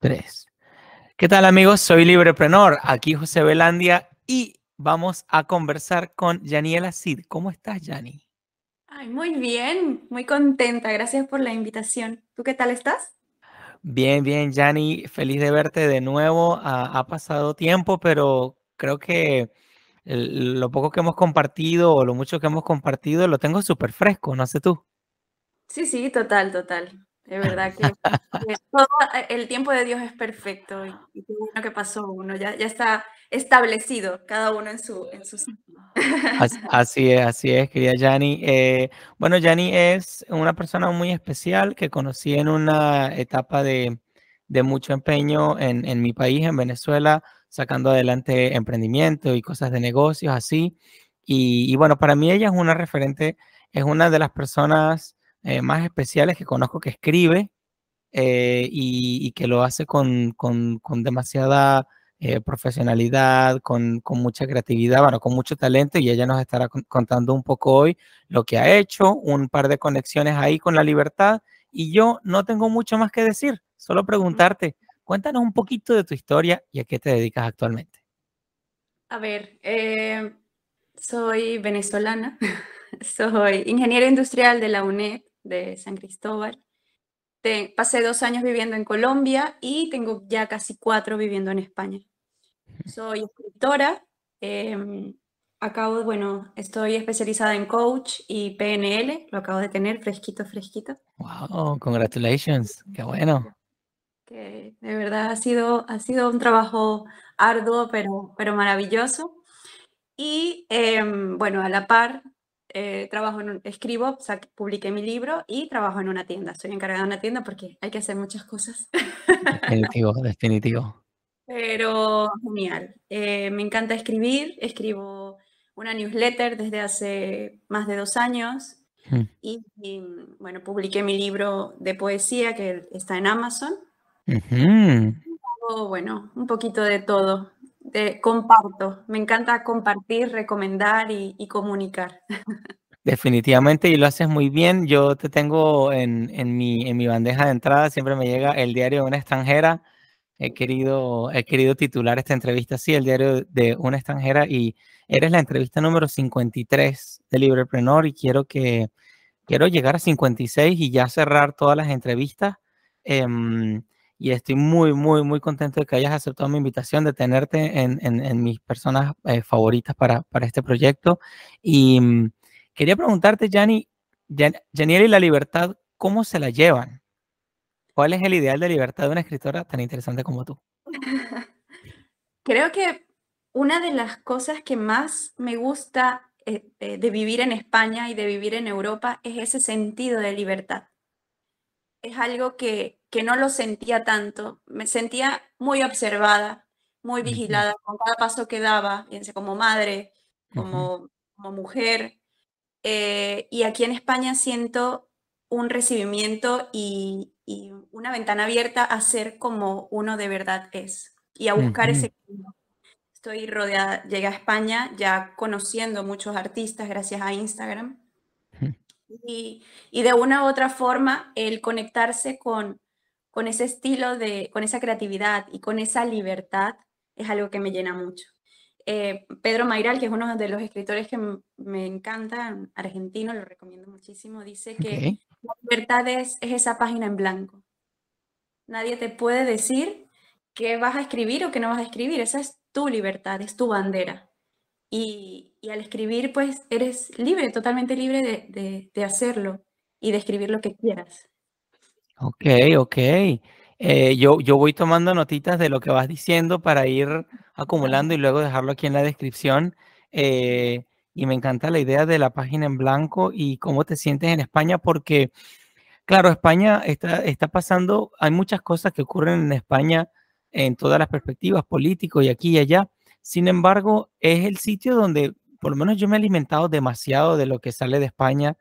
Tres. ¿Qué tal amigos? Soy Libreprenor, aquí José Belandia y vamos a conversar con Yaniela Cid. ¿Cómo estás, Yani? Ay, muy bien, muy contenta. Gracias por la invitación. ¿Tú qué tal estás? Bien, bien, Yani. Feliz de verte de nuevo. Ha, pasado tiempo, pero creo que lo poco que hemos compartido o lo mucho que hemos compartido lo tengo súper fresco, no sé tú. Sí, sí, total, total. De verdad que, todo, eh, el tiempo de Dios es perfecto y, qué bueno que pasó uno, ya, ya está establecido cada uno en su, en su sitio. Así, es, así es, querida Yani. Eh, bueno, Yani es una persona muy especial que conocí en una etapa de, de mucho empeño en, en, mi país, en Venezuela, sacando adelante emprendimiento y cosas de negocios así. Y, y bueno, para mí ella es una referente, es una de las personas eh, más especiales que conozco que escribe eh, y, que lo hace con, con, demasiada eh, profesionalidad, con, con, mucha creatividad, bueno, con mucho talento y ella nos estará contando un poco hoy lo que ha hecho, un par de conexiones ahí con la libertad y yo no tengo mucho más que decir, solo preguntarte, cuéntanos un poquito de tu historia y a qué te dedicas actualmente. A ver, soy venezolana, soy ingeniero industrial de la UNED de San Cristóbal. pasé dos años viviendo en Colombia y tengo ya casi cuatro viviendo en España. Soy escritora. Em, acabo, bueno, estoy especializada en coach y PNL. Lo acabo de tener fresquito, fresquito. Wow, congratulations. Qué bueno. Que de verdad ha sido, ha sido un trabajo arduo, pero, pero maravilloso. Y em, bueno, a la par eh, trabajo en un, escribo, publiqué mi libro y trabajo en una tienda. Soy encargada de una tienda porque hay que hacer muchas cosas. Definitivo, definitivo. Pero genial. Eh, me encanta escribir. Escribo una newsletter desde hace más de dos años. Hmm. Y, bueno, publiqué mi libro de poesía que está en Amazon. bueno, un poquito de todo comparto. Me encanta compartir, recomendar y, comunicar. Definitivamente, y lo haces muy bien. Yo te tengo en, mi, en mi bandeja de entrada, siempre me llega el diario de una extranjera. He querido, he querido titular esta entrevista así, el diario de una extranjera, y eres la entrevista número 53 de Librepreneur y quiero que quiero llegar a 56 y ya cerrar todas las entrevistas. Em, y estoy muy, muy, muy contento de que hayas aceptado mi invitación, de tenerte en, en, mis personas eh, favoritas para, para, este proyecto. Y mm, quería preguntarte, Jani, Janiel y la libertad, ¿cómo se la llevan? ¿Cuál es el ideal de libertad de una escritora tan interesante como tú? Creo que una de las cosas que más me gusta eh, eh, de vivir en España y de vivir en Europa es ese sentido de libertad. Es algo que, que no lo sentía tanto. Me sentía muy observada, muy vigilada con cada paso que daba, fíjense, como madre, como, como mujer. Eh, y aquí en España siento un recibimiento y, una ventana abierta a ser como uno de verdad es y a buscar ese camino. Estoy rodeada, llegué a España ya conociendo muchos artistas gracias a Instagram. Y, y, de una u otra forma, el conectarse con, con ese estilo de, con esa creatividad y con esa libertad es algo que me llena mucho. Eh, Pedro Mairal, que es uno de los escritores que me encanta, argentino, lo recomiendo muchísimo, dice que la libertad es, esa página en blanco. Nadie te puede decir qué vas a escribir o qué no vas a escribir. Esa es tu libertad, es tu bandera. Y, al escribir, pues eres libre, totalmente libre de, de hacerlo y de escribir lo que quieras. Ok, ok. Eh, yo, yo voy tomando notitas de lo que vas diciendo para ir acumulando y luego dejarlo aquí en la descripción. Eh, y me encanta la idea de la página en blanco y cómo te sientes en España, porque, claro, España está, está pasando, hay muchas cosas que ocurren en España en todas las perspectivas, políticos y aquí y allá. Sin embargo, es el sitio donde, por lo menos yo me he alimentado demasiado de lo que sale de España.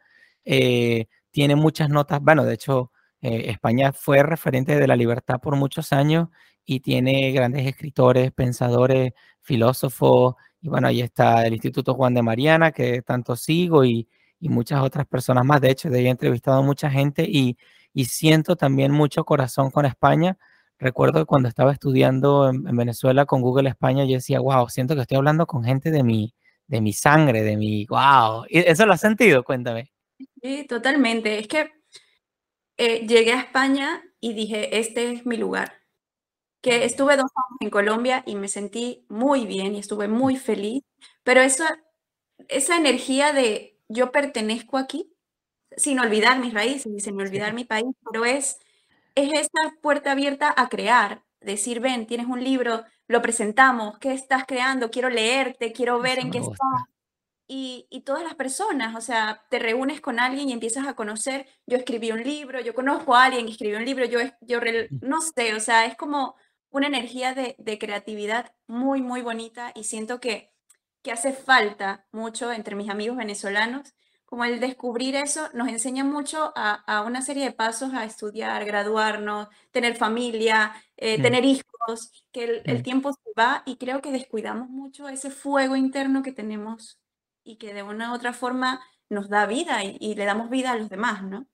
Eh, tiene muchas notas, bueno, de hecho, eh, España fue referente de la libertad por muchos años y tiene grandes escritores, pensadores, filósofos. Y bueno, ahí está el Instituto Juan de Mariana, que tanto sigo, y, muchas otras personas más. De hecho, de ahí he entrevistado a mucha gente y, siento también mucho corazón con España. recuerdo que cuando estaba estudiando en, Venezuela con Google España, yo decía, wow, siento que estoy hablando con gente de mi, de mi sangre, de mi, wow. ¿Eso lo has sentido? Cuéntame. Sí, totalmente. Es que eh, llegué a España y dije, este es mi lugar. Que estuve dos años en Colombia y me sentí muy bien y estuve muy feliz, pero esa, esa energía de yo pertenezco aquí, sin olvidar mis raíces y sin olvidar mi país, pero es, es esa puerta abierta a crear, decir, ven, tienes un libro, lo presentamos, ¿qué estás creando? Quiero leerte, quiero ver en qué estás. Y, y, todas las personas, o sea, te reúnes con alguien y empiezas a conocer, yo escribí un libro, yo conozco a alguien que escribió un libro, yo, yo mm. no sé, o sea, es como una energía de, de creatividad muy, muy bonita y siento que, que hace falta mucho entre mis amigos venezolanos como el descubrir eso nos enseña mucho a, una serie de pasos a estudiar, graduarnos, tener familia, eh, mm. tener hijos, que el, mm. tiempo se va y creo que descuidamos mucho ese fuego interno que tenemos y que de una u otra forma nos da vida y, le damos vida a los demás, ¿no?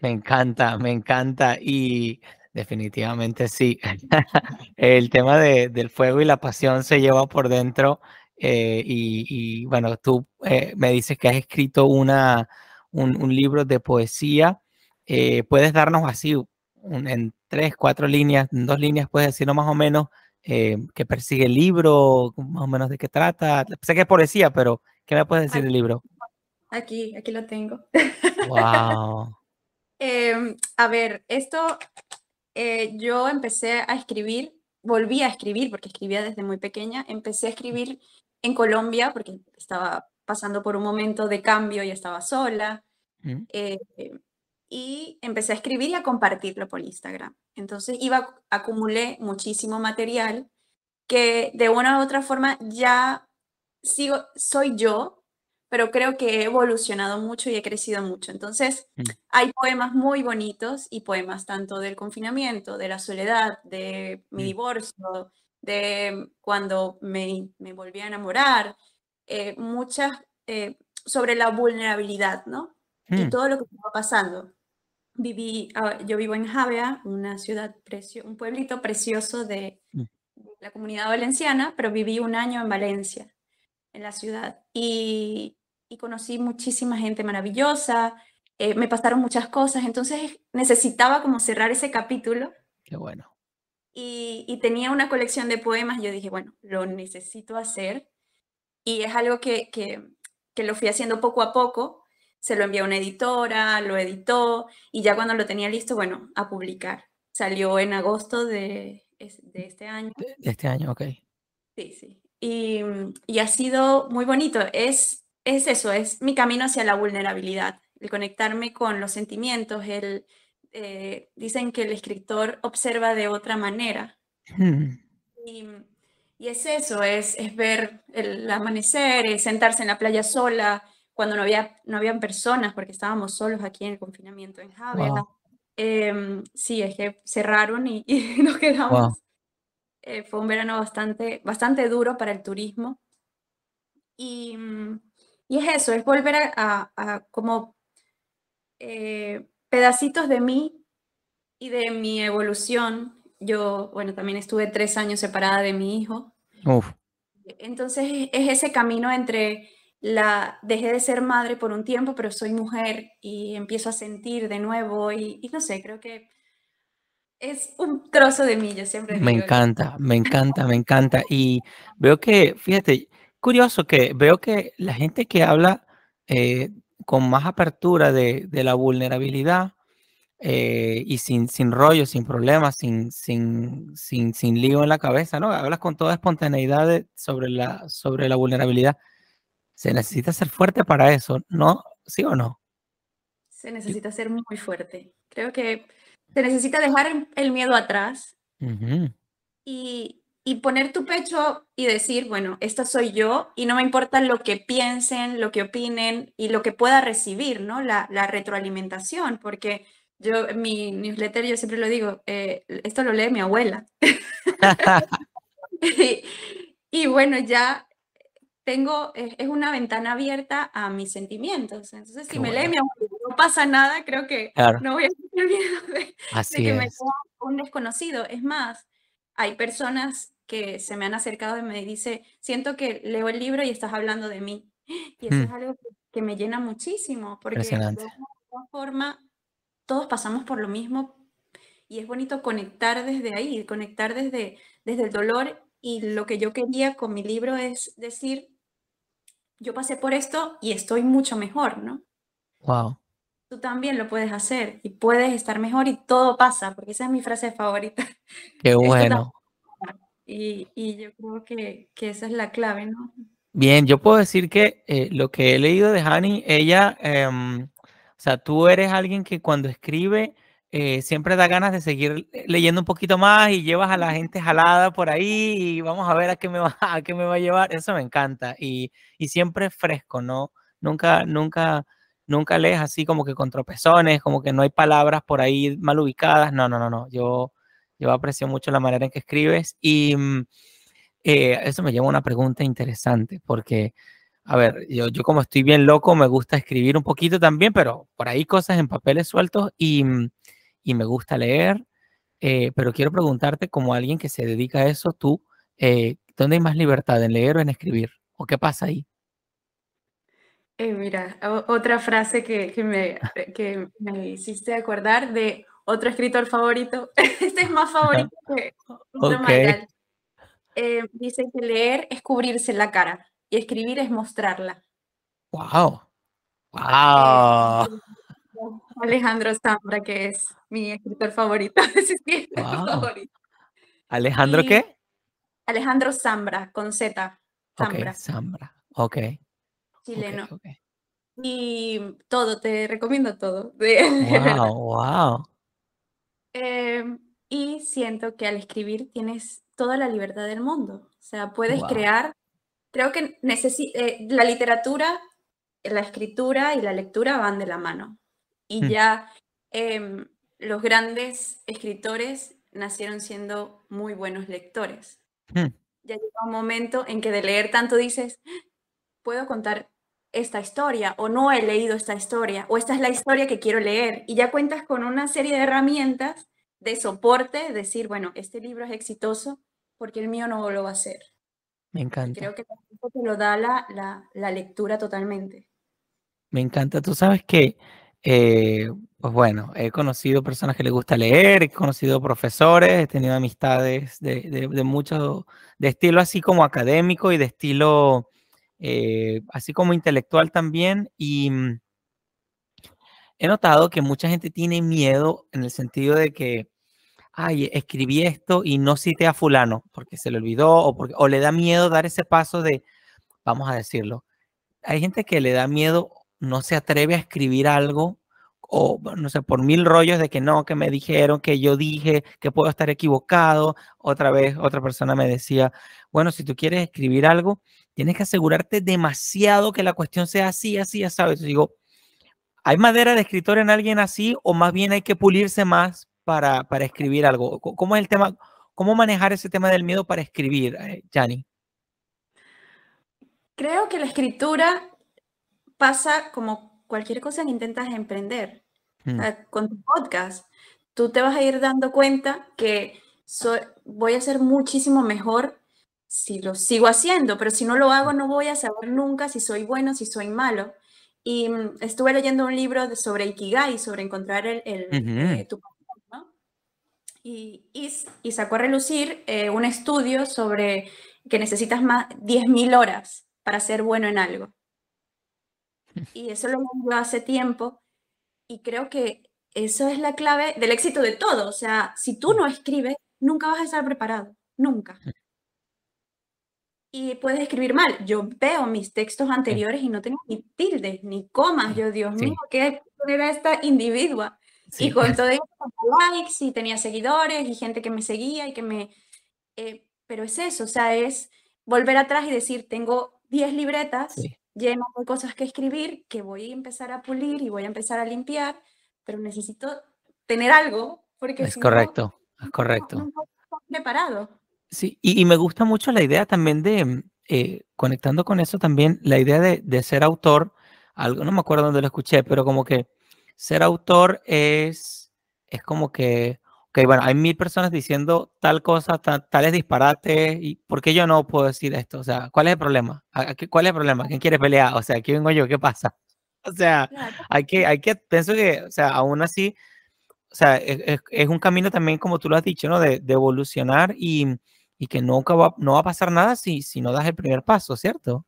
Me encanta, me encanta y definitivamente sí. el tema del fuego y la pasión se lleva por dentro eh, y, bueno, tú eh, me dices que has escrito una, un, libro de poesía. Eh, ¿Puedes darnos así en tres, cuatro líneas, en dos líneas, puedes decirnos más o menos qué persigue el libro, más o menos de qué trata? Sé que es poesía, pero ¿qué me puedes decir del libro? Aquí, aquí lo tengo. Wow. Em, a ver, esto yo empecé a escribir, volví a escribir porque escribía desde muy pequeña, empecé a escribir en Colombia, porque estaba pasando por un momento de cambio y estaba sola. Mm. Eh, y empecé a escribir y a compartirlo por Instagram. Entonces iba, acumulé muchísimo material que de una u otra forma ya sigo, soy yo, pero creo que he evolucionado mucho y he crecido mucho. Entonces, mm. hay poemas muy bonitos y poemas tanto del confinamiento, de la soledad, de mi mm. divorcio, de cuando me, me volví a enamorar, eh, muchas eh, sobre la vulnerabilidad, ¿no? Y mm. todo lo que estaba pasando. Viví, ah, yo vivo en Javea, una ciudad, precio, un pueblito precioso de, mm. la comunidad valenciana, pero viví un año en Valencia, en la ciudad, y, y conocí muchísima gente maravillosa, eh, me pasaron muchas cosas, entonces necesitaba como cerrar ese capítulo. Qué bueno y, tenía una colección de poemas, yo dije, bueno, lo necesito hacer y es algo que, que, que lo fui haciendo poco a poco, se lo envié a una editora, lo editó y ya cuando lo tenía listo, bueno, a publicar. Salió en agosto de, de este año. De, este año, ok. Sí, sí. Y, y, ha sido muy bonito. Es, es eso, es mi camino hacia la vulnerabilidad, el conectarme con los sentimientos, el, eh, dicen que el escritor observa de otra manera. Hmm. Y, es eso, es, es ver el amanecer, sentarse en la playa sola, cuando no había no habían personas, porque estábamos solos aquí en el confinamiento en Javea. Em, sí, es que cerraron y, nos quedamos. Eh, fue un verano bastante, bastante duro para el turismo. Y, y es eso, es volver a, a, como eh, pedacitos de mí y de mi evolución. Yo, bueno, también estuve tres años separada de mi hijo. Entonces es ese camino entre la, dejé de ser madre por un tiempo, pero soy mujer y empiezo a sentir de nuevo y, no sé, creo que es un trozo de mí, yo siempre Me encanta, me encanta, me encanta. Y veo que, fíjate, curioso que veo que la gente que habla eh, con más apertura de, la vulnerabilidad eh, y sin, sin rollo, sin problemas, sin, sin, sin, sin lío en la cabeza, ¿no? Hablas con toda espontaneidad sobre, la, sobre la vulnerabilidad. Se necesita ser fuerte para eso, ¿no? ¿Sí o no? Se necesita ser muy fuerte. Creo que se necesita dejar el miedo atrás y, y poner tu pecho y decir, bueno, esta soy yo y no me importa lo que piensen, lo que opinen y lo que pueda recibir, ¿no? La, la retroalimentación, porque yo, mi newsletter, yo siempre lo digo, eh, esto lo lee mi abuela. y, bueno, ya tengo, es, una ventana abierta a mis sentimientos. Entonces, si me lee mi abuela no pasa nada, creo que no voy a tener miedo de, que me un desconocido. Es más, hay personas que se me han acercado y me dice, siento que leo el libro y estás hablando de mí. Y eso es Mm. algo que, me llena muchísimo, porque de Impresionante. una u otra forma todos pasamos por lo mismo y es bonito conectar desde ahí, conectar desde, desde el dolor. Y lo que yo quería con mi libro es decir, yo pasé por esto y estoy mucho mejor, ¿no? Wow. Tú también lo puedes hacer y puedes estar mejor y todo pasa, porque esa es mi frase favorita. Qué bueno. Y, y yo creo que, que esa es la clave, ¿no? Bien, yo puedo decir que eh, lo que he leído de Hani, ella, em, o sea, tú eres alguien que cuando escribe eh, siempre da ganas de seguir leyendo un poquito más y llevas a la gente jalada por ahí y vamos a ver a qué me va, a qué me va a llevar. Eso me encanta y, y siempre es fresco, ¿no? Nunca, nunca, nunca lees así como que con tropezones, como que no hay palabras por ahí mal ubicadas. No, no, no, no. Yo, yo aprecio mucho la manera en que escribes y mm, eh, eso me lleva a una pregunta interesante, porque, a ver, yo, yo como estoy bien loco, me gusta escribir un poquito también, pero por ahí cosas en papeles sueltos y, mm, y me gusta leer, eh, pero quiero preguntarte, como alguien que se dedica a eso, tú, eh, ¿dónde hay más libertad, en leer o en escribir? ¿O qué pasa ahí? Eh, mira, otra frase que, que me, que me hiciste acordar de otro escritor favorito. Este es más favorito que Pedro Ok. Mayral. Eh, dice que leer es cubrirse la cara y escribir es mostrarla. Wow. Eh, Wow. Alejandro Zambra, que es mi escritor favorito. Ese sí es mi Wow. favorito. ¿Alejandro Y qué? Alejandro Zambra, con Z, Ok, Zambra, Zambra. Ok, ok, chileno. ok. Y todo, te recomiendo todo. Wow, wow. Em, y siento que al escribir tienes toda la libertad del mundo. O sea, puedes Wow. crear, creo que necesi- eh, la literatura, la escritura y la lectura van de la mano. Y Mm. ya em, los grandes escritores nacieron siendo muy buenos lectores. Mm. Ya llega un momento en que de leer tanto dices, puedo contar esta historia o no he leído esta historia o esta es la historia que quiero leer y ya cuentas con una serie de herramientas de soporte, decir, bueno, este libro es exitoso porque el mío no lo va a ser. Me encanta. creo que te lo da la, la, la lectura totalmente. Me encanta. Tú sabes que, eh, pues bueno, he conocido personas que les gusta leer, he conocido profesores, he tenido amistades de, de, de mucho, de estilo así como académico y de estilo eh, así como intelectual también. Y mm, he notado que mucha gente tiene miedo en el sentido de que, ay, escribí esto y no cité a fulano porque se le olvidó o, porque, o le da miedo dar ese paso de, vamos a decirlo, hay gente que le da miedo, no se atreve a escribir algo o no sé, por mil rollos de que no, que me dijeron, que yo dije, que puedo estar equivocado. Otra vez, otra persona me decía, bueno, si tú quieres escribir algo, tienes que asegurarte demasiado que la cuestión sea así, así, ya sabes. Digo, ¿hay madera de escritor en alguien así o más bien hay que pulirse más para, para escribir algo? ¿Cómo es el tema? ¿Cómo manejar ese tema del miedo para escribir, eh, Jani? Creo que la escritura pasa como cualquier cosa que intentas emprender. Mm, con tu podcast, tú te vas a ir dando cuenta que soy, voy a ser muchísimo mejor si lo sigo haciendo, pero si no lo hago no voy a saber nunca si soy bueno, si soy malo. Y mm, estuve leyendo un libro de- sobre Ikigai, sobre encontrar el, el, eh, tu. Y, y y sacó a relucir eh, un estudio sobre que necesitas más 10.000 horas para ser bueno en algo. Y eso lo leí hace tiempo y creo que eso es la clave del éxito de todo. O sea, si tú no escribes, nunca vas a estar preparado, nunca. Y puedes escribir mal. Yo veo mis textos Sí, anteriores y no tengo ni tildes, ni comas. sí, Yo, Dios mío, sí, ¿qué era esta individua? Y sí, con todo eso, likes y tenía seguidores y gente que me seguía y que me... eh, pero es eso, o sea, es volver atrás y decir, tengo 10 libretas sí. llenas de cosas que escribir, que voy a empezar a pulir y voy a empezar a limpiar, pero necesito tener algo, porque Es si no, correcto, es no, correcto. nunca estoy preparado. Sí, y, y me gusta mucho la idea también de, mm, eh, conectando con eso también, la idea de, de ser autor, algo, no me acuerdo dónde lo escuché, pero como que ser autor es, es como que, ok, bueno, hay mil personas diciendo tal cosa, tales disparates, y ¿por qué yo no puedo decir esto? O sea, ¿cuál es el problema? ¿Cuál es el problema? ¿Quién quiere pelear? O sea, aquí vengo yo, ¿qué pasa? O sea, hay que, hay que, pienso que, o sea, aún así, o sea, es, es un camino también, como tú lo has dicho, ¿no? De, de evolucionar y, y, que nunca va, no va a pasar nada si, si no das el primer paso, ¿cierto?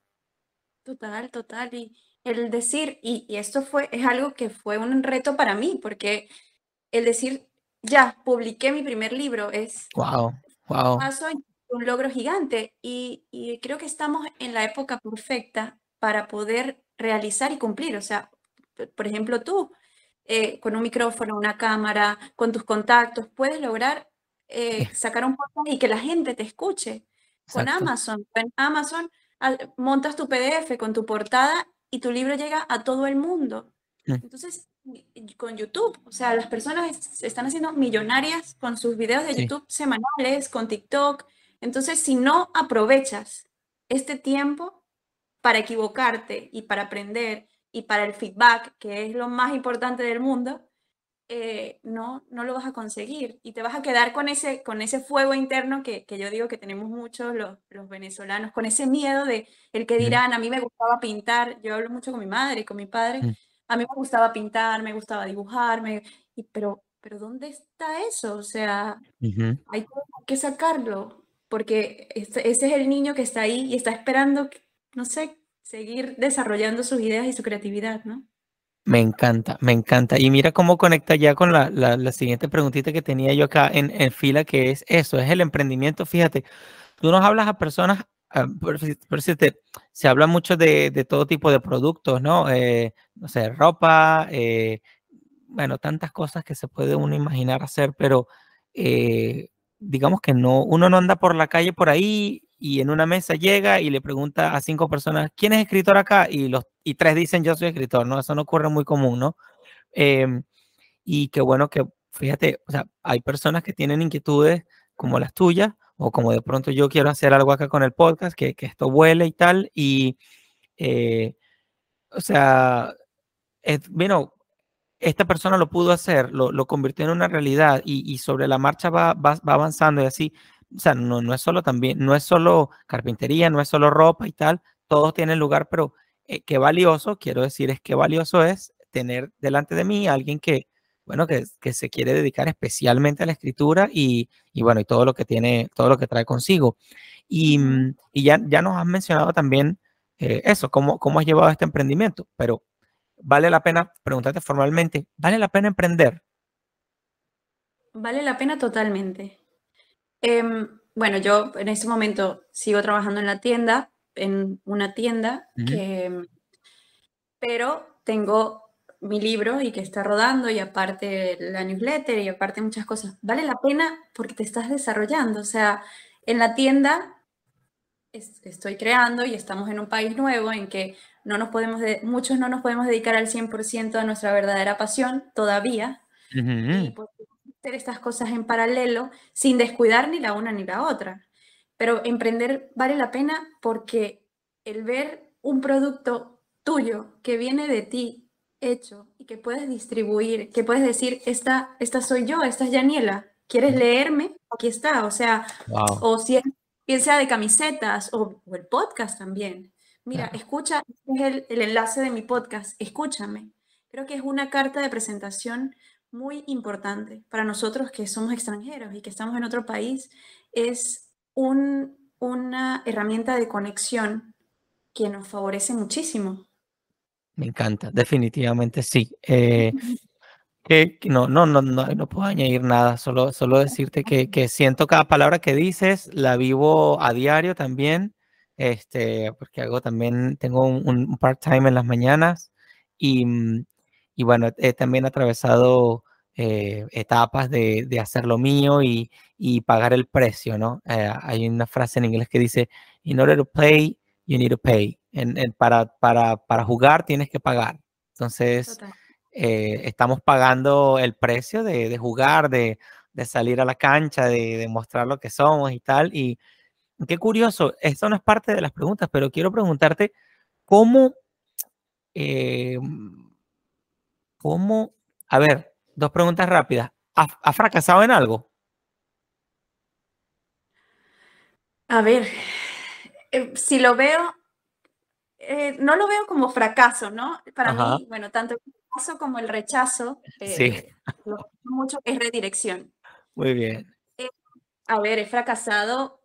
Total, total. Y el decir, y, y esto fue, es algo que fue un reto para mí, porque el decir, ya, publiqué mi primer libro, es wow, wow. un logro gigante y, y, creo que estamos en la época perfecta para poder realizar y cumplir. O sea, por ejemplo, tú, eh, con un micrófono, una cámara, con tus contactos, puedes lograr eh, sacar un podcast y que la gente te escuche. Con Amazon, en Amazon montas tu PDF con tu portada y tu libro llega a todo el mundo. Mm. Entonces, con YouTube, o sea, las personas se están haciendo millonarias con sus videos de YouTube semanales, con TikTok. Entonces, si no aprovechas este tiempo para equivocarte y para aprender y para el feedback, que es lo más importante del mundo, eh, no, no lo vas a conseguir. Y te vas a quedar con ese, con ese fuego interno que, que yo digo que tenemos muchos los, los, venezolanos, con ese miedo de el que dirán, a mí me gustaba pintar, yo hablo mucho con mi madre y con mi padre, a mí me gustaba pintar, me gustaba dibujar, y, pero, pero ¿dónde está eso? O sea, hay que sacarlo, porque ese es el niño que está ahí y está esperando, no sé, seguir desarrollando sus ideas y su creatividad, ¿no? Me encanta, me encanta. Y mira cómo conecta ya con la, la, siguiente preguntita que tenía yo acá en, en, fila, que es eso, es el emprendimiento. Fíjate, tú nos hablas a personas, ah, por, se habla mucho de, de, todo tipo de productos, ¿no? Eh, no sé, ropa, eh, bueno, tantas cosas que se puede uno imaginar hacer, pero eh, digamos que no, uno no anda por la calle por ahí y en una mesa llega y le pregunta a cinco personas, ¿quién es escritor acá? Y, los, y tres dicen, yo soy escritor, ¿no? Eso no ocurre muy común, ¿no? Em, y qué bueno que, fíjate, o sea, hay personas que tienen inquietudes como las tuyas, o como de pronto yo quiero hacer algo acá con el podcast, que, que esto vuele y tal, y, eh, o sea, es, bueno, esta persona lo pudo hacer, lo, lo convirtió en una realidad y, y sobre la marcha va, va, va avanzando y así o sea, no, no es solo también, no es solo carpintería, no es solo ropa y tal, todos tienen lugar, pero eh, qué valioso, quiero decir, es qué valioso es tener delante de mí a alguien que, bueno, que, que, se quiere dedicar especialmente a la escritura y, y, bueno, y todo lo que tiene, todo lo que trae consigo. Y, mm, y ya, ya nos has mencionado también eh, eso, cómo, cómo has llevado este emprendimiento, pero vale la pena, preguntarte formalmente, ¿vale la pena emprender? Vale la pena totalmente. Em, bueno, yo en este momento sigo trabajando en la tienda, en una tienda, que, pero tengo mi libro y que está rodando y aparte la newsletter y aparte muchas cosas. Vale la pena porque te estás desarrollando. O sea, en la tienda estoy creando y estamos en un país nuevo en que no nos podemos muchos no nos podemos dedicar al 100% a nuestra verdadera pasión todavía hacer estas cosas en paralelo sin descuidar ni la una ni la otra. Pero emprender vale la pena porque el ver un producto tuyo que viene de ti hecho y que puedes distribuir, que puedes decir, esta, esta soy yo, esta es Daniela, ¿quieres leerme? Aquí está, o sea, o si es, bien sea de camisetas o, el podcast también. Mira, escucha, este es el, el enlace de mi podcast, escúchame. Creo que es una carta de presentación muy importante para nosotros que somos extranjeros y que estamos en otro país, es una herramienta de conexión que nos favorece muchísimo. Me encanta, definitivamente sí. Eh, que, no, no, no, no, no puedo añadir nada, solo, solo decirte que, que siento cada palabra que dices, la vivo a diario también, este, porque hago también, tengo un, un part-time en las mañanas y, mm, y bueno, he también atravesado eh, etapas de, de, hacer lo mío y, y pagar el precio, ¿no? Eh, hay una frase en inglés que dice, in order to play, you need to pay. En, en, para, para, para, jugar tienes que pagar. Entonces, eh, estamos pagando el precio de, de jugar, de, de, salir a la cancha, de, mostrar lo que somos y tal. Y qué curioso, esto no es parte de las preguntas, pero quiero preguntarte, ¿cómo ¿Cómo? A ver, dos preguntas rápidas. ¿Has ha fracasado en algo? A ver, eh, si lo veo, eh, no lo veo como fracaso, ¿no? Para mí, bueno, tanto el fracaso como el rechazo, eh, sí. lo mucho es redirección. Muy bien. Eh, a ver, he fracasado,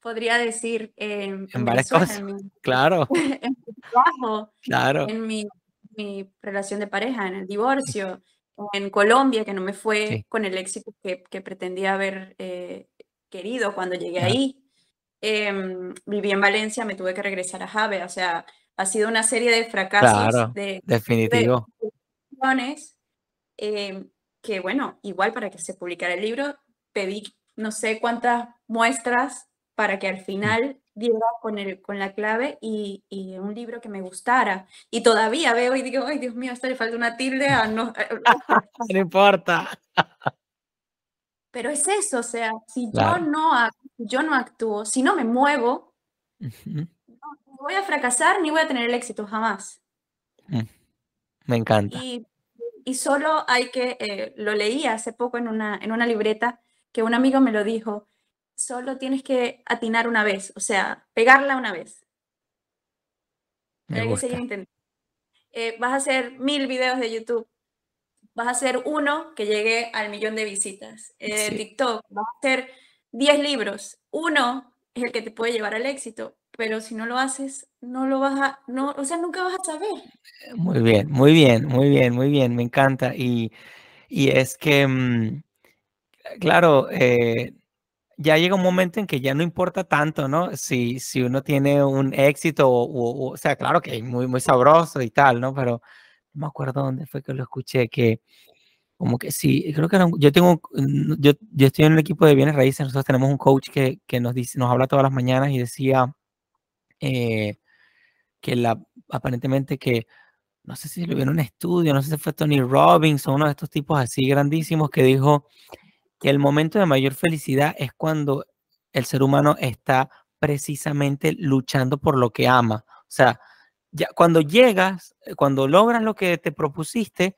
podría decir, en, en varias cosas. En mi, claro. en mi trabajo, claro. en mi relación de pareja, en el divorcio en Colombia, que no me fue con el éxito que, que pretendía haber querido cuando llegué ahí. Em, viví en Valencia, me tuve que regresar a Jave, o sea, ha sido una serie de fracasos, de, definitivo. Em, que bueno, igual para que se publicara el libro, pedí no sé cuántas muestras para que al mm. final diera con, el, con la clave y, y, un libro que me gustara. Y todavía veo y digo, ay Dios mío, esto le falta una tilde a no... no importa. Pero es eso, o sea, si yo, no, yo no actúo, si no me muevo, no, voy a fracasar ni voy a tener el éxito jamás. Mm, me encanta. Y, y solo hay que, eh, lo leí hace poco en una, en una libreta, que un amigo me lo dijo, solo tienes que atinar una vez, o sea, pegarla una vez. Me gusta. Eh, vas a hacer mil videos de YouTube, vas a hacer uno que llegue al millón de visitas. Eh, TikTok, vas a hacer 10 libros. Uno es el que te puede llevar al éxito, pero si no lo haces, no lo vas a, no, o sea, nunca vas a saber. Muy bien, muy bien, muy bien, muy bien, me encanta. Y, y es que, mm, claro, eh, ya llega un momento en que ya no importa tanto, ¿no? Si, si uno tiene un éxito, o, sea, claro que es muy, muy sabroso y tal, ¿no? Pero no me acuerdo dónde fue que lo escuché, que como que sí, creo que yo tengo, yo, yo estoy en un equipo de bienes raíces, nosotros tenemos un coach que, que nos dice, nos habla todas las mañanas y decía eh, que la, aparentemente que, no sé si lo vio en un estudio, no sé si fue Tony Robbins o uno de estos tipos así grandísimos que dijo que el momento de mayor felicidad es cuando el ser humano está precisamente luchando por lo que ama. O sea, ya cuando llegas, eh, cuando logras lo que te propusiste,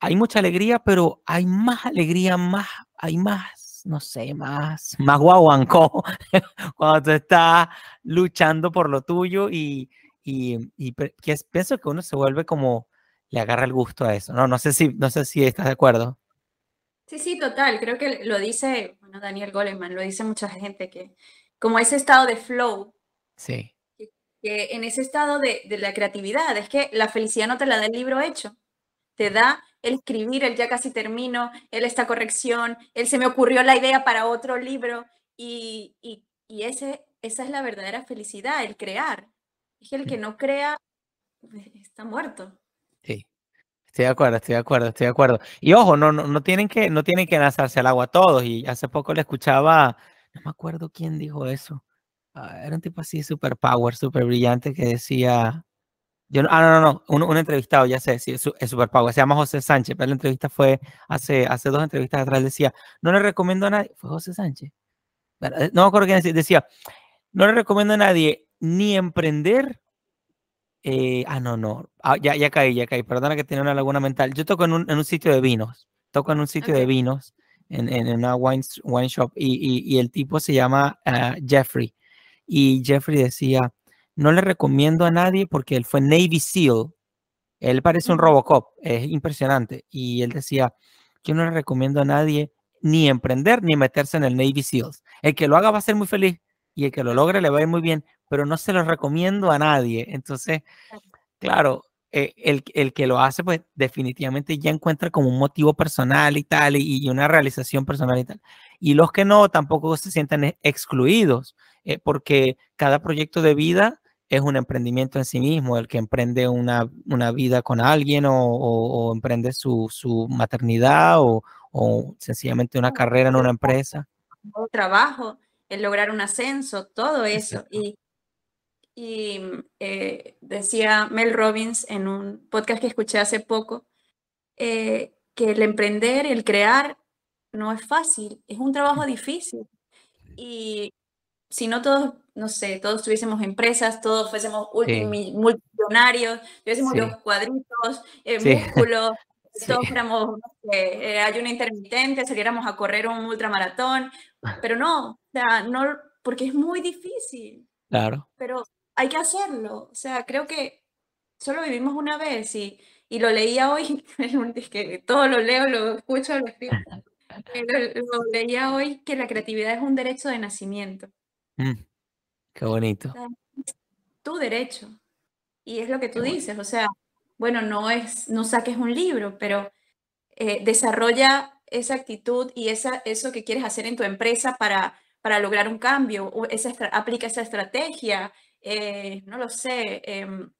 hay mucha alegría, pero hay más alegría, más, hay más, no sé, más, más guaguancó cuando tú estás luchando por lo tuyo y, y, y pienso que uno se vuelve como, le agarra el gusto a eso, ¿no? No sé si, no sé si estás de acuerdo. Sí, sí, total. Creo que lo dice, bueno, Daniel Goleman, lo dice mucha gente, que como ese estado de flow. Sí que en ese estado de, la creatividad, es que la felicidad no te la da el libro hecho, te da el escribir, el ya casi termino, el esta corrección, el se me ocurrió la idea para otro libro y, ese, esa es la verdadera felicidad, el crear. Es que el que no crea eh, está muerto. Sí. Estoy de acuerdo, estoy de acuerdo, estoy de acuerdo. Y ojo, no, no, no tienen que, no tienen que lanzarse al agua todos. Y hace poco le escuchaba, no me acuerdo quién dijo eso, Ah, era un tipo así super power, super brillante que decía, yo ah, no, no, no, un, entrevistado, ya sé, sí, es, super power, se llama José Sánchez, pero la entrevista fue hace, hace dos entrevistas atrás, decía, no le recomiendo a nadie, fue José Sánchez, eh, no me acuerdo quién decía, no le recomiendo a nadie ni emprender, eh, ah, no, no, ah, ya, ya caí, ya caí, perdona que tiene una laguna mental, yo toco en un, en un sitio de vinos, toco en un sitio de vinos, en, en, una wine, wine shop, y, y, y, el tipo se llama Jeffrey, y Jeffrey decía, no le recomiendo a nadie porque él fue Navy SEAL. Él parece un Robocop, es impresionante. Y él decía, yo no le recomiendo a nadie ni emprender ni meterse en el Navy SEALs. El que lo haga va a ser muy feliz y el que lo logre le va a ir muy bien, pero no se lo recomiendo a nadie. Entonces, claro, eh, el, el, que lo hace, pues definitivamente ya encuentra como un motivo personal y tal, y, y, una realización personal y tal. Y los que no, tampoco se sientan excluidos. Eh, porque cada proyecto de vida es un emprendimiento en sí mismo, el que emprende una, una vida con alguien o, emprende su, su maternidad o, o, sencillamente una carrera en una empresa. Un trabajo, el lograr un ascenso, todo eso. Y, y eh, decía Mel Robbins en un podcast que escuché hace poco, eh, que el emprender, el crear, no es fácil, es un trabajo difícil. Y si no todos, no sé, todos tuviésemos empresas, todos fuésemos multimillonarios, tuviésemos los cuadritos, eh, músculos, todos fuéramos, eh, ayuno intermitente, saliéramos a correr un ultramaratón, pero no, o sea, no, porque es muy difícil. Claro. Pero hay que hacerlo. O sea, creo que solo vivimos una vez y, y lo leía hoy, es que todo lo leo, lo escucho, lo escribo. Lo, leía hoy que la creatividad es un derecho de nacimiento. Mm, qué bonito. tu derecho. Y es lo que tú dices, o sea, bueno, no es, no saques un libro, pero eh, desarrolla esa actitud y esa, eso que quieres hacer en tu empresa para, para lograr un cambio, o esa, aplica esa estrategia, eh, no lo sé, em,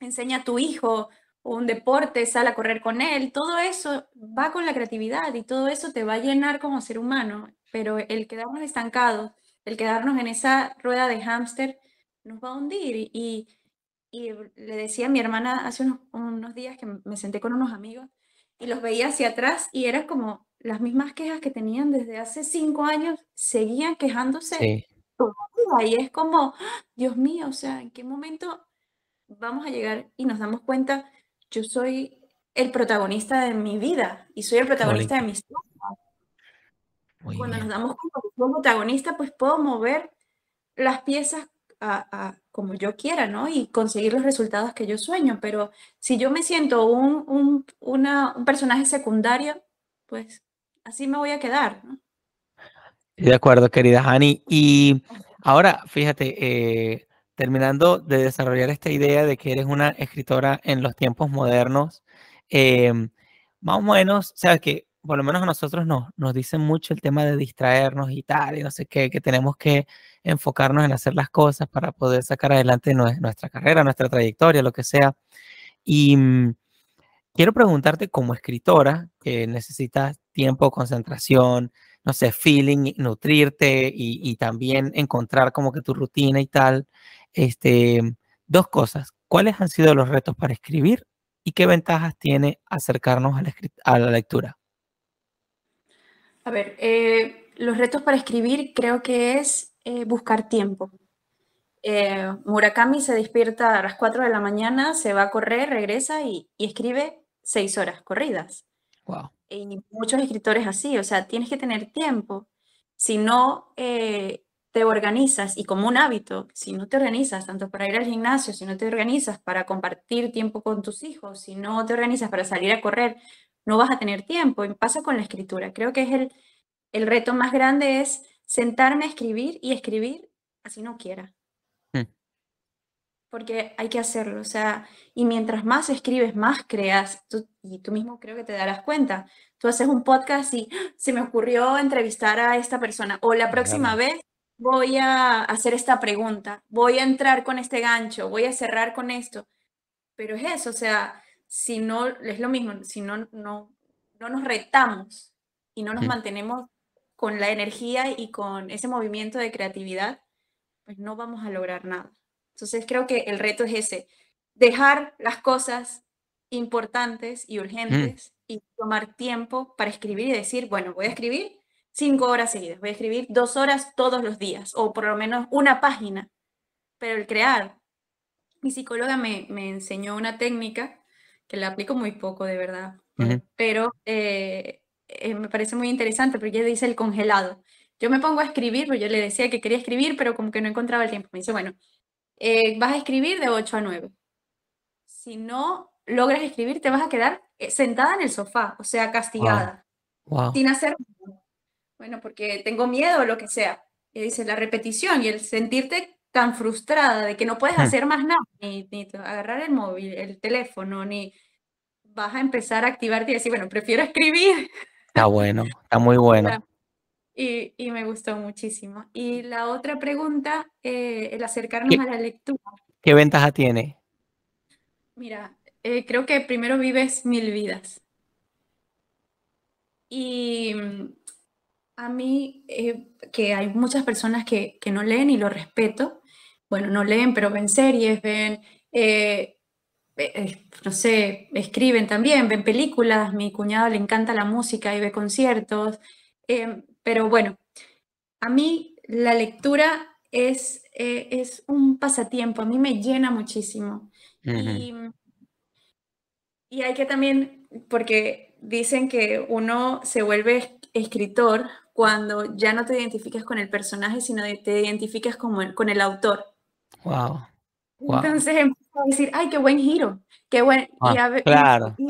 enseña a tu hijo un deporte, sal a correr con él, todo eso va con la creatividad y todo eso te va a llenar como ser humano, pero el quedarnos estancados, el quedarnos en esa rueda de hámster nos va a hundir y, y le decía a mi hermana hace unos, unos, días que me senté con unos amigos y los veía hacia atrás y era como las mismas quejas que tenían desde hace cinco años, seguían quejándose sí. Y es como, Dios mío, o sea, ¿en qué momento vamos a llegar y nos damos cuenta, yo soy el protagonista de mi vida y soy el protagonista de mis Cuando nos damos cuenta que soy protagonista, pues puedo mover las piezas a, como yo quiera, ¿no? Y conseguir los resultados que yo sueño. Pero si yo me siento un, un, una, un personaje secundario, pues así me voy a quedar, ¿no? De acuerdo, querida Hani. Y ahora, fíjate, eh, terminando de desarrollar esta idea de que eres una escritora en los tiempos modernos, em, más o menos, sabes que por lo menos a nosotros nos, nos dicen mucho el tema de distraernos y tal, y no sé qué, que tenemos que enfocarnos en hacer las cosas para poder sacar adelante nuestra carrera, nuestra trayectoria, lo que sea. Y mm, quiero preguntarte como escritora, que necesitas tiempo, concentración, no sé, feeling, nutrirte y, y, también encontrar como que tu rutina y tal. Este, dos cosas. ¿Cuáles han sido los retos para escribir y qué ventajas tiene acercarnos a la, a la lectura? A ver, eh, los retos para escribir creo que es eh, buscar tiempo. Eh, Murakami se despierta a las 4 de la mañana, se va a correr, regresa y, y escribe seis horas corridas. Wow y muchos escritores así, o sea, tienes que tener tiempo. Si no eh, te organizas, y como un hábito, si no te organizas tanto para ir al gimnasio, si no te organizas para compartir tiempo con tus hijos, si no te organizas para salir a correr, no vas a tener tiempo. Y pasa con la escritura. Creo que es el, el reto más grande es sentarme a escribir y escribir así no quiera porque hay que hacerlo, o sea, y mientras más escribes, más creas, y tú mismo creo que te darás cuenta. Tú haces un podcast y ¡ah! se me ocurrió entrevistar a esta persona, o la próxima vez voy a hacer esta pregunta, voy a entrar con este gancho, voy a cerrar con esto. Pero es eso, o sea, si no, es lo mismo, si no, no, no nos retamos y no nos mantenemos con la energía y con ese movimiento de creatividad, pues no vamos a lograr nada. Entonces creo que el reto es ese, dejar las cosas importantes y urgentes y tomar tiempo para escribir y decir, bueno, voy a escribir cinco horas seguidas, voy a escribir dos horas todos los días o por lo menos una página, pero el crear. Mi psicóloga me, me enseñó una técnica que la aplico muy poco, de verdad, pero eh, eh, me parece muy interesante porque ella dice el congelado. Yo me pongo a escribir, yo le decía que quería escribir, pero como que no encontraba el tiempo. Me dice, bueno, eh, vas a escribir de 8 a 9. Si no logras escribir, te vas a quedar eh, sentada en el sofá, o sea, castigada, sin hacer Bueno, porque tengo miedo o lo que sea. Y dice la repetición y el sentirte tan frustrada de que no puedes hmm. hacer más nada, ni, ni, agarrar el móvil, el teléfono, ni vas a empezar a activarte y decir, bueno, prefiero escribir. Está bueno, está muy bueno. Y, y, me gustó muchísimo. Y la otra pregunta, eh, el acercarnos a la lectura. ¿Qué ventaja tiene? Mira, eh, creo que primero vives mil vidas. Y mm, a mí, eh, que hay muchas personas que, que, no leen y lo respeto, bueno, no leen, pero ven series, ven, no sé, escriben también, ven películas, mi cuñado le encanta la música y ve conciertos. Em, pero bueno, a mí la lectura es, eh, es un pasatiempo, a mí me llena muchísimo. y, y, hay que también, porque dicen que uno se vuelve escritor cuando ya no te identificas con el personaje, sino te identificas como con el autor. Wow. Entonces empiezo a decir, ay, qué buen giro, qué buen... Ah, claro. Y,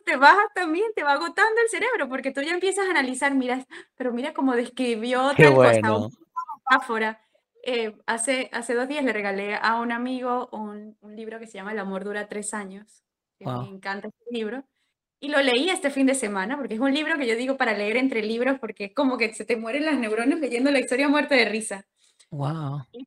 te baja también, te va agotando el cerebro, porque tú ya empiezas a analizar, mira, pero mira cómo describió qué tal bueno. cosa, metáfora. Eh, hace, hace dos días le regalé a un amigo un, un, libro que se llama El amor dura tres años. Me encanta este libro. Y lo leí este fin de semana, porque es un libro que yo digo para leer entre libros, porque es como que se te mueren las neuronas leyendo la historia muerte de risa. Wow. Y,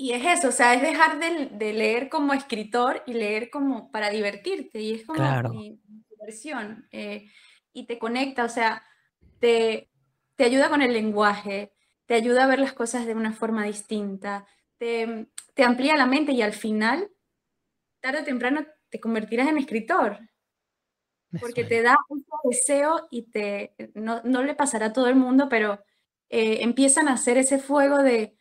y es eso, o sea, es dejar de, de, leer como escritor y leer como para divertirte. Y es como claro. mi, mi diversión. Eh, y te conecta, o sea, te, te ayuda con el lenguaje, te ayuda a ver las cosas de una forma distinta, te, te amplía la mente y al final, tarde o temprano, te convertirás en escritor. Porque te da un deseo y te, no, no, le pasará a todo el mundo, pero eh, empiezan a hacer ese fuego de,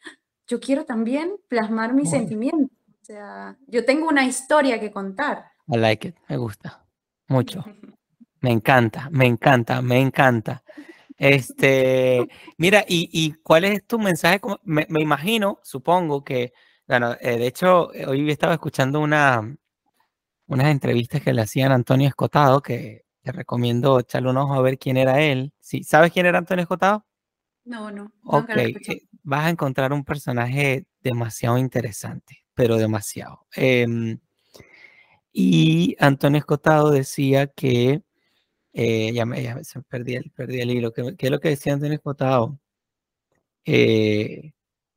yo quiero también plasmar mis bueno. sentimientos. O sea, yo tengo una historia que contar. I like it, me gusta mucho. Me encanta, me encanta, me encanta. Este, mira, y, y, cuál es tu mensaje? Me, me imagino, supongo que, bueno, eh, de hecho, hoy estaba escuchando una, unas entrevistas que le hacían a Antonio Escotado, que te recomiendo echarle un ojo a ver quién era él. ¿Sí? ¿Sabes quién era Antonio Escotado? No, no. Ok, vas a encontrar un personaje demasiado interesante, pero demasiado. Eh, y Antonio Escotado decía que eh, ya, me, perdí, el, perdí el hilo. ¿Qué, ¿Qué, es lo que decía Antonio Escotado? Eh,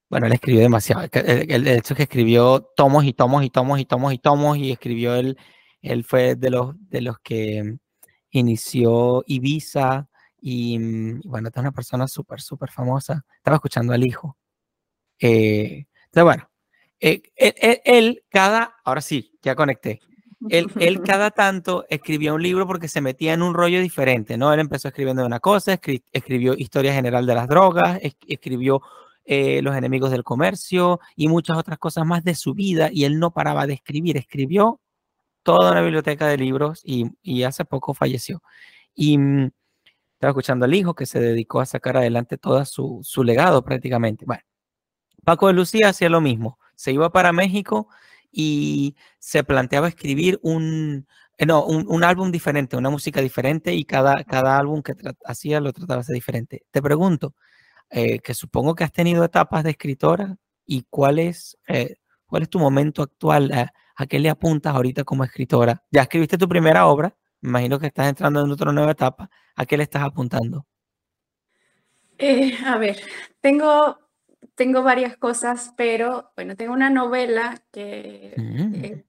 bueno, él escribió demasiado. El, hecho que escribió tomos y tomos y tomos y tomos y tomos y escribió él, él fue de los, de los que inició Ibiza y, y bueno, es una persona súper, súper famosa. Estaba escuchando al hijo. Eh, entonces, bueno, eh, él, él, cada, ahora sí, ya conecté. Él, él, cada tanto escribía un libro porque se metía en un rollo diferente, ¿no? Él empezó escribiendo una cosa, escri escribió Historia General de las Drogas, es escribió eh, Los Enemigos del Comercio y muchas otras cosas más de su vida y él no paraba de escribir, escribió toda una biblioteca de libros y, y hace poco falleció. Y mmm, estaba escuchando al hijo que se dedicó a sacar adelante todo su, su legado prácticamente. Bueno, Paco de Lucía hacía lo mismo, se iba para México y se planteaba escribir un, eh, no, un, un, álbum diferente, una música diferente y cada, cada álbum que hacía lo trataba de ser diferente. Te pregunto, eh, que supongo que has tenido etapas de escritora y cuál es, eh, cuál es tu momento actual, a, a, qué le apuntas ahorita como escritora. Ya escribiste tu primera obra, me imagino que estás entrando en otra nueva etapa, ¿a qué le estás apuntando? Eh, a ver, tengo tengo varias cosas, pero bueno, tengo una novela que, mm. eh,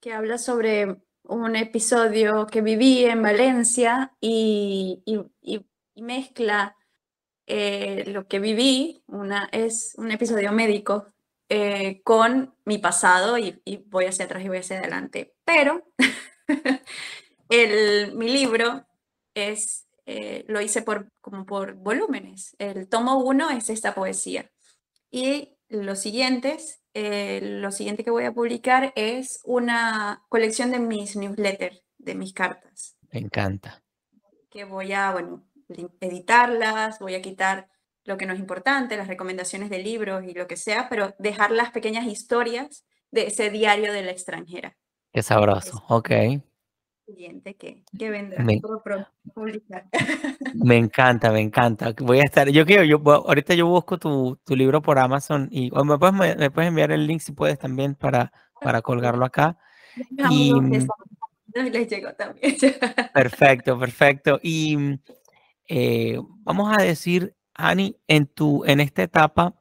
que habla sobre un episodio que viví en Valencia y, y, y mezcla eh, lo que viví, una, es un episodio médico eh, con mi pasado y, y, voy hacia atrás y voy hacia adelante. Pero el, mi libro es eh, lo hice por, como por volúmenes. El tomo uno es esta poesía. Y los siguientes, eh, lo siguiente que voy a publicar es una colección de mis newsletters, de mis cartas. Me encanta. Que voy a, bueno, editarlas, voy a quitar lo que no es importante, las recomendaciones de libros y lo que sea, pero dejar las pequeñas historias de ese diario de la extranjera. Qué sabroso, ok siguiente que, que vendrá me, por publicar. Me encanta, me encanta. Voy a estar, yo quiero, yo ahorita yo busco tu, tu libro por Amazon y o me, puedes, me, me, puedes enviar el link si puedes también para, para colgarlo acá. Y, les llegó también. Perfecto, perfecto. Y eh, vamos a decir, Ani, en tu, en esta etapa,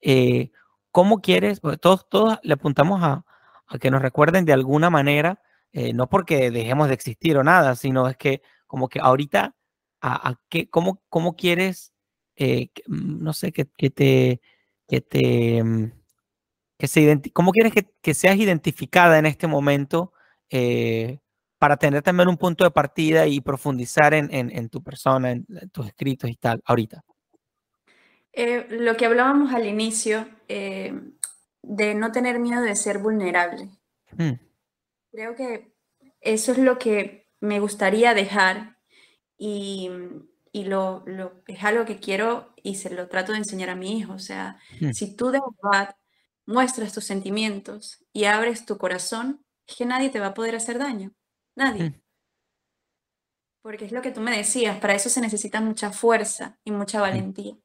eh, ¿cómo quieres? Todos, todos le apuntamos a, a que nos recuerden de alguna manera eh, no porque dejemos de existir o nada, sino es que como que ahorita, ¿a, qué, cómo, ¿cómo quieres, eh, que, no sé, que, que, te, que te, mm, que se cómo quieres que, que, seas identificada en este momento eh, para tener también un punto de partida y profundizar en, en, tu persona, en, tus escritos y tal, ahorita? Lo que hablábamos al inicio, de no tener miedo de ser vulnerable. Hmm. Creo que eso es lo que me gustaría dejar y, y lo, lo, es algo que quiero y se lo trato de enseñar a mi hijo. O sea, Mm. si tú de verdad muestras tus sentimientos y abres tu corazón, es que nadie te va a poder hacer daño. Nadie. Mm. Porque es lo que tú me decías, para eso se necesita mucha fuerza y mucha Mm. valentía.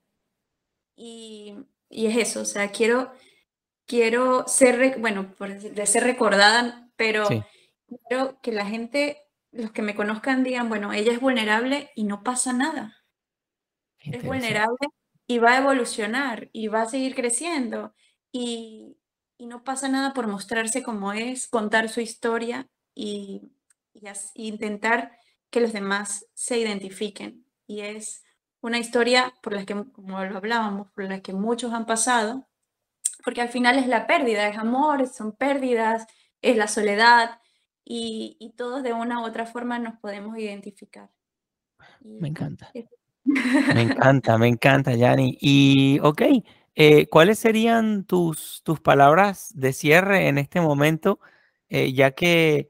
Y, y es eso, o sea, quiero, quiero ser, bueno, por de ser recordada, pero Sí, quiero que la gente, los que me conozcan, digan, bueno, ella es vulnerable y no pasa nada. Es vulnerable y va a evolucionar y va a seguir creciendo. Y, y no pasa nada por mostrarse como es, contar su historia y, y as- y intentar que los demás se identifiquen. Y es una historia por la que, como lo hablábamos, por la que muchos han pasado, porque al final es la pérdida, es amor, son pérdidas, es la soledad y, y todos de una u otra forma nos podemos identificar. Y Me encanta. es- Me encanta, me encanta, Yanni. Y, ok, eh, ¿cuáles serían tus, tus palabras de cierre en este momento? Eh, ya que,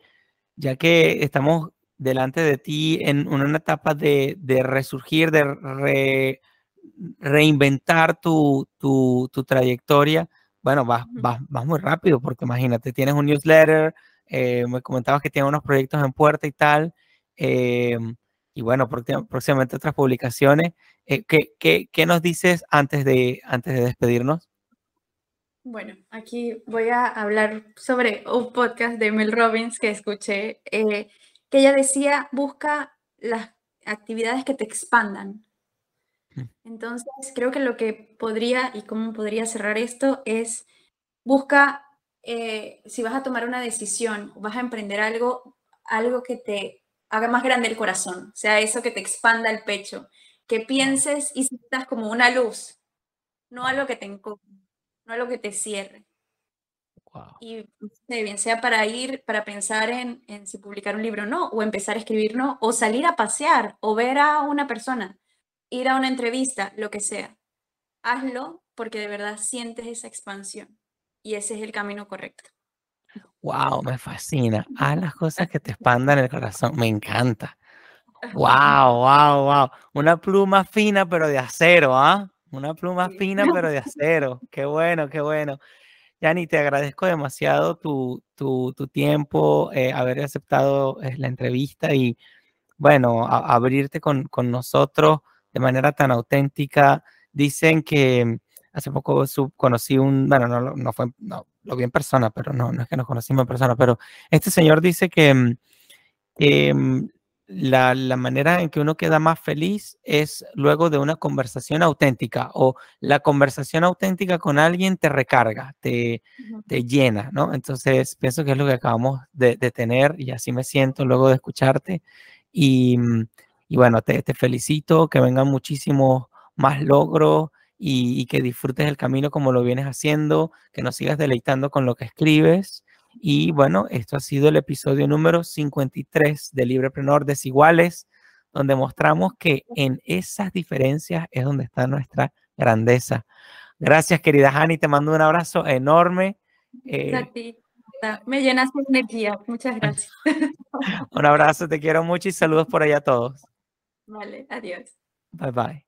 ya que estamos delante de ti en una etapa de, de resurgir, de re- reinventar tu, tu, tu trayectoria. Bueno, vas, vas, vas muy rápido porque imagínate, tienes un newsletter, eh, me comentabas que tienes unos proyectos en puerta y tal. eh, y bueno, próxima- próximamente otras publicaciones. Eh, ¿qué, qué, qué nos dices antes de, antes de despedirnos? Bueno, aquí voy a hablar sobre un podcast de Mel Robbins que escuché, que ella decía, busca las actividades que te expandan. Entonces, creo que lo que podría y cómo podría cerrar esto es, busca, eh, si vas a tomar una decisión, vas a emprender algo, algo que te haga más grande el corazón, o sea, eso que te expanda el pecho, que pienses y sientas como una luz, no algo que te encoge, no algo que te cierre. Wow. Y bien sea para ir, para pensar en, en si publicar un libro o no, o empezar a escribir no, o salir a pasear, o ver a una persona, ir a una entrevista, lo que sea. Hazlo porque de verdad sientes esa expansión y ese es el camino correcto. Wow, me fascina. Haz las cosas que te expandan el corazón. Me encanta. Wow, wow, wow. Una pluma fina, pero de acero, ¿ah? Una pluma fina, pero de acero. Qué bueno, qué bueno. Yani, te agradezco demasiado tu, tu, tu tiempo, eh, haber aceptado eh, la entrevista y, bueno, a- abrirte con, con nosotros de manera tan auténtica. Dicen que hace poco conocí un, bueno, no, no fue, no, lo vi en persona, pero no, no es que nos conocimos en persona, pero este señor dice que, mm, que, mm, la, la manera en que uno queda más feliz es luego de una conversación auténtica o la conversación auténtica con alguien te recarga, te, te llena, ¿no? Entonces pienso que es lo que acabamos de, de tener y así me siento luego de escucharte. Y, mm, y bueno, te, te felicito, que vengan muchísimos más logros y, y que disfrutes el camino como lo vienes haciendo, que nos sigas deleitando con lo que escribes. Y bueno, esto ha sido el episodio número 53 de Librepreneur Desiguales, donde mostramos que en esas diferencias es donde está nuestra grandeza. Gracias, querida Hani, te mando un abrazo enorme. Gracias Eh, a ti. Me llenaste de energía. Muchas gracias. un abrazo, te quiero mucho y saludos por allá a todos. Vale, adiós. Bye bye.